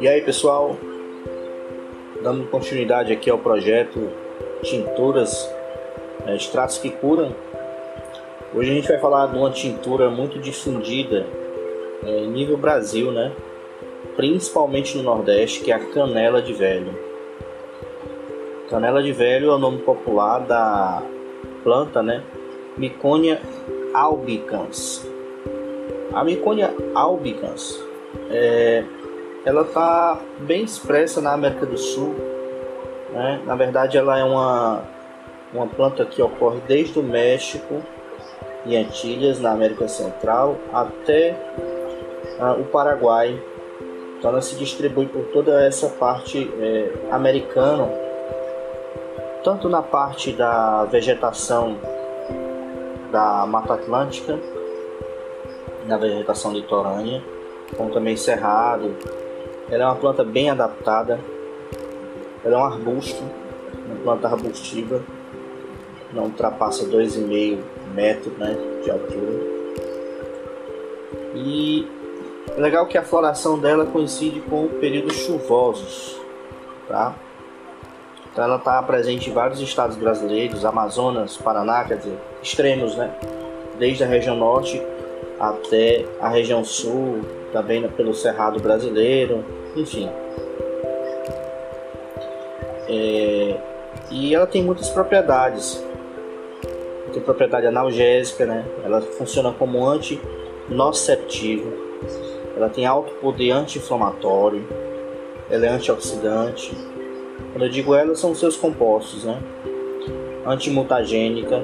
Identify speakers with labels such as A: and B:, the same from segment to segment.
A: E aí pessoal, dando continuidade aqui ao projeto Tinturas né, Extratos que Curam. Hoje a gente vai falar de uma tintura muito difundida é, em nível Brasil, né? principalmente no Nordeste, que é a canela de velho. Canela de velho é o nome popular da planta, né? Miconia albicans. A Miconia albicans é, ela está bem expressa na América do Sul. Né? Na verdade, ela é uma, uma planta que ocorre desde o México e Antilhas, na América Central, até uh, o Paraguai. Então, ela se distribui por toda essa parte é, americana, tanto na parte da vegetação da Mata Atlântica, na vegetação litorânea, como também cerrado, ela é uma planta bem adaptada. Ela é um arbusto, uma planta arbustiva. Não ultrapassa 2,5 metros né, de altura. E é legal que a floração dela coincide com períodos chuvosos. Tá? Então ela está presente em vários estados brasileiros, Amazonas, Paraná, quer dizer, extremos, né? Desde a região norte até a região sul, também pelo Cerrado brasileiro, enfim. É, e ela tem muitas propriedades. Tem propriedade analgésica, né? Ela funciona como anti-noceptivo. Ela tem alto poder anti-inflamatório. Ela é antioxidante. Quando eu digo ela, são seus compostos, né? Antimutagênica.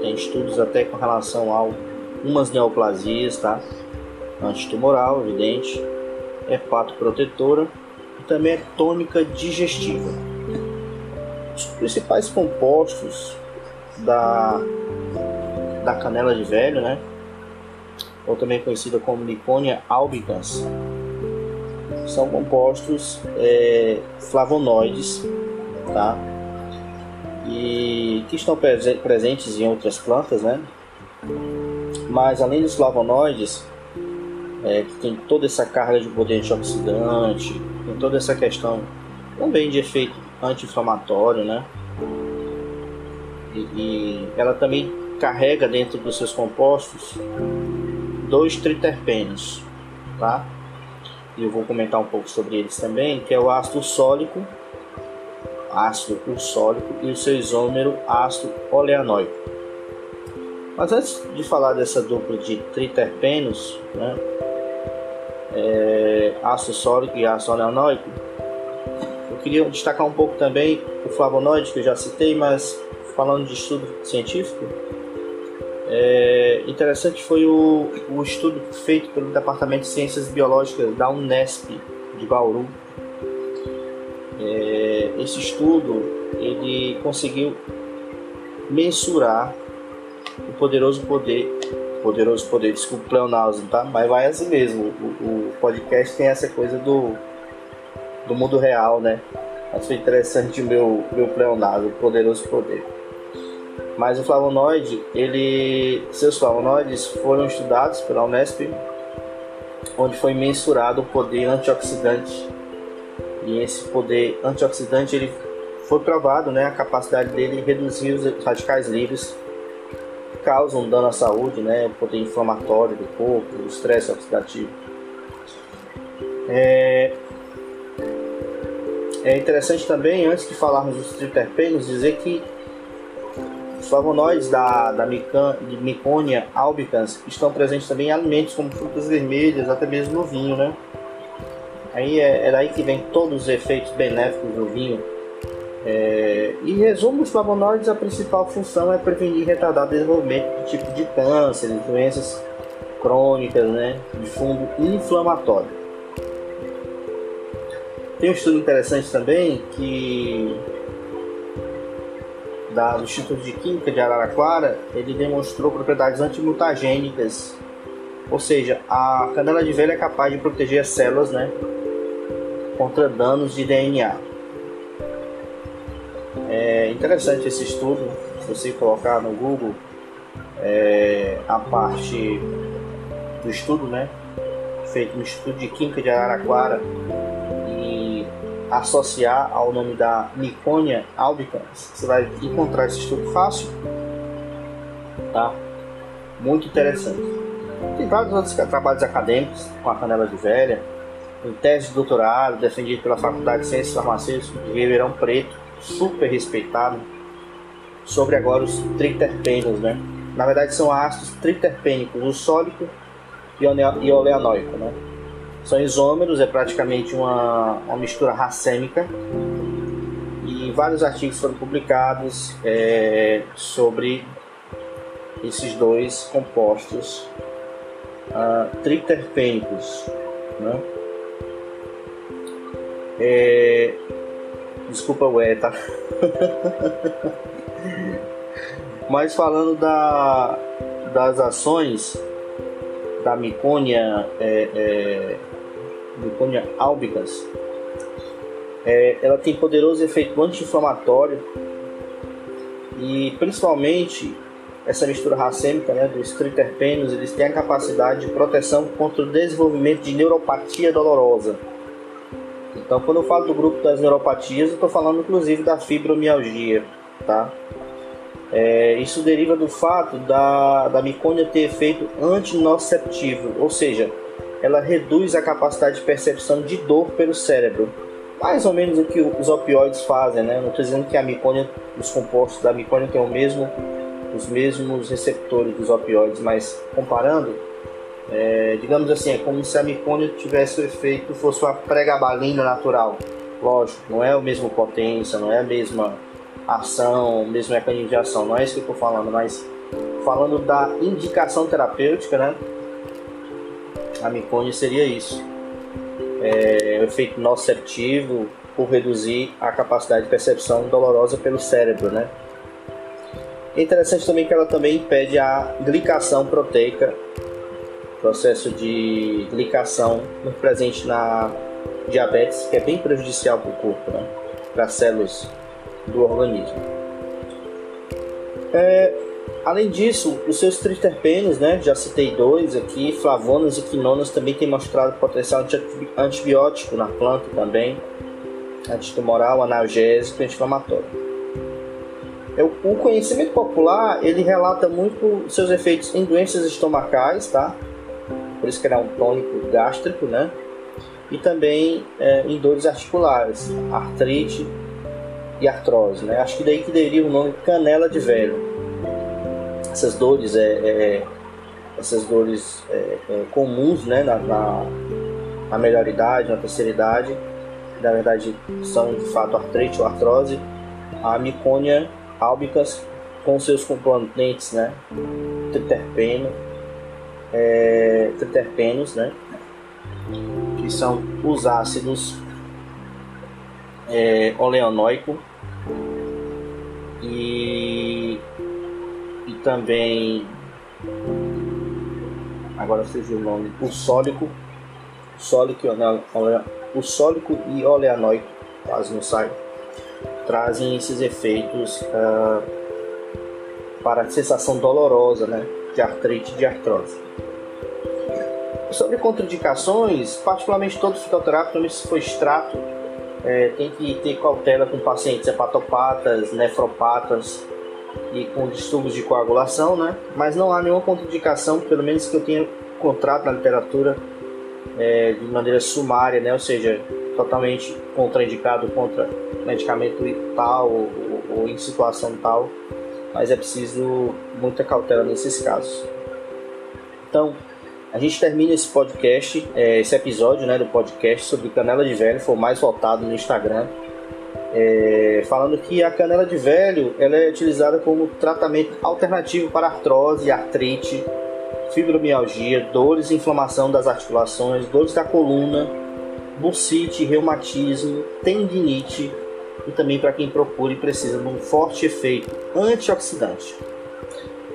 A: Tem estudos até com relação a algumas neoplasias, tá? Antitumoral, evidente hepatoprotetora e também é tônica digestiva. Os principais compostos da, da canela de velho, né? ou também conhecida como Niconia albicans, são compostos é, flavonoides, tá? E que estão presentes em outras plantas, né? Mas além dos flavonoides, é, que tem toda essa carga de poder antioxidante, tem toda essa questão também de efeito anti-inflamatório, né? E, e, ela também carrega dentro dos seus compostos dois triterpenos, tá? E eu vou comentar um pouco sobre eles também, que é o ácido sólico, ácido ursólico e o seu isômero ácido oleanoico. Mas antes de falar dessa dupla de triterpenos, né, é, ácido sólico e ácido oleanoico. Eu queria destacar um pouco também o flavonoide que eu já citei, mas falando de estudo científico, é, interessante foi o, o estudo feito pelo Departamento de Ciências Biológicas da Unesp de Bauru. É, esse estudo ele conseguiu mensurar o poderoso poder Poderoso Poder, desculpa o pleonasmo, tá? Mas vai assim mesmo. O, o, podcast tem essa coisa do, do mundo real, né? Achei interessante o meu, meu pleonasmo, Poderoso Poder. Mas o flavonoide, ele, seus flavonoides foram estudados pela Unesp, onde foi mensurado o poder antioxidante. E esse poder antioxidante ele foi provado, né, a capacidade dele de reduzir os radicais livres causam dano à saúde, né? O poder inflamatório do corpo, o estresse oxidativo. É, é interessante também, antes de falarmos dos triterpenos, dizer que flavonoides da, da Miconia albicans estão presentes também em alimentos como frutas vermelhas, até mesmo no vinho, né? Aí é, é daí que vem todos os efeitos benéficos do vinho é, em resumo, os flavonoides, a principal função é prevenir e retardar o desenvolvimento de tipo de câncer, de doenças crônicas, né, de fundo inflamatório. Tem um estudo interessante também que da, do Instituto de Química de Araraquara, ele demonstrou propriedades antimutagênicas, ou seja, a canela de velho é capaz de proteger as células, né, contra danos de DNA. É interessante esse estudo, se você colocar no Google é, a parte do estudo, né? Feito no Instituto de Química de Araraquara associar ao nome da Miconia albicans, você vai encontrar esse estudo fácil, tá? Muito interessante. Tem vários outros trabalhos acadêmicos com a canela de velha, em tese de doutorado defendido pela Faculdade de Ciências Farmacêuticas de Ribeirão Preto, super respeitado, sobre agora os triterpenos, né? Na verdade são ácidos triterpênicos, o sólico e oleanoico, né? São isômeros, é praticamente uma, uma mistura racêmica e vários artigos foram publicados é, sobre esses dois compostos uh, triterpênicos, né? É, desculpa o é, tá? Mas falando da, das ações da Micônia, é, é, Micônia albicans, é, ela tem poderoso efeito anti-inflamatório e principalmente essa mistura racêmica né, dos triterpenos, eles têm a capacidade de proteção contra o desenvolvimento de neuropatia dolorosa. Então, quando eu falo do grupo das neuropatias, eu estou falando inclusive da fibromialgia, tá? É, isso deriva do fato da, da micônia ter efeito antinociceptivo, ou seja, ela reduz a capacidade de percepção de dor pelo cérebro. Mais ou menos o que os opioides fazem, né? Não estou dizendo que a micônia, os compostos da micônia têm o mesmo, os mesmos receptores dos opioides, mas comparando, é, digamos assim, é como se a micônia tivesse o efeito, fosse uma pregabalina natural. Lógico, não é a mesma potência, não é a mesma ação, mesmo mecanismo de ação. Não é isso que eu estou falando, mas falando da indicação terapêutica, né? A micone seria isso. É, o efeito nociceptivo por reduzir a capacidade de percepção dolorosa pelo cérebro, né? É interessante também que ela também impede a glicação proteica, processo de glicação presente na diabetes, que é bem prejudicial para o corpo, né? para as células do organismo. É, além disso, os seus triterpenos, né, já citei dois aqui, flavonas e quinonas também têm mostrado potencial antibiótico na planta também, antitumoral, analgésico e anti-inflamatório. O conhecimento popular ele relata muito seus efeitos em doenças estomacais, tá? Por isso que ele é um tônico gástrico, né? E também é, em dores articulares, artrite, e artrose, né? Acho que daí que deriva o nome canela de velho. Essas dores é, é essas dores é, é, comuns, né, na, na, na melhor idade, na terceira idade, na verdade são de fato artrite ou artrose, a micônia albicans com seus componentes, né, triterpeno, é, triterpenos, né, que são os ácidos é, oleanoico e, e também agora surgiu o nome o sólico sólico o sólico e oleanoico quase não sai trazem esses efeitos uh, para a sensação dolorosa né, de artrite e de artrose. Sobre contraindicações particularmente todo fitoterápico se for extrato é, tem que ter cautela com pacientes hepatopatas, nefropatas e com distúrbios de coagulação, né? Mas não há nenhuma contraindicação, pelo menos que eu tenha encontrado na literatura é, de maneira sumária, né? Ou seja, totalmente contraindicado contra medicamento tal ou, ou, ou em situação tal, mas é preciso muita cautela nesses casos. Então, a gente termina esse podcast, é, esse episódio né, do podcast sobre canela de velho, foi mais voltado no Instagram, é, falando que a canela de velho ela é utilizada como tratamento alternativo para artrose, artrite, fibromialgia, dores e inflamação das articulações, dores da coluna, bursite, reumatismo, tendinite e também para quem procura e precisa de um forte efeito antioxidante.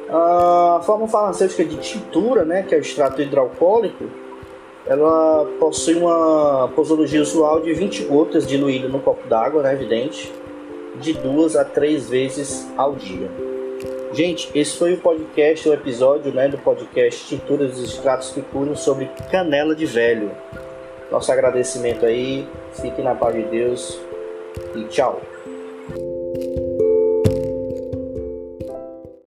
A: A forma farmacêutica de tintura, né, que é o extrato hidroalcoólico, ela possui uma posologia usual de 20 gotas diluídas no copo d'água, né, evidente, de duas a três vezes ao dia. Gente, esse foi o podcast, o episódio né, do podcast Tinturas dos Extratos que Curam sobre canela de velho. Nosso agradecimento aí, fique na paz de Deus e tchau.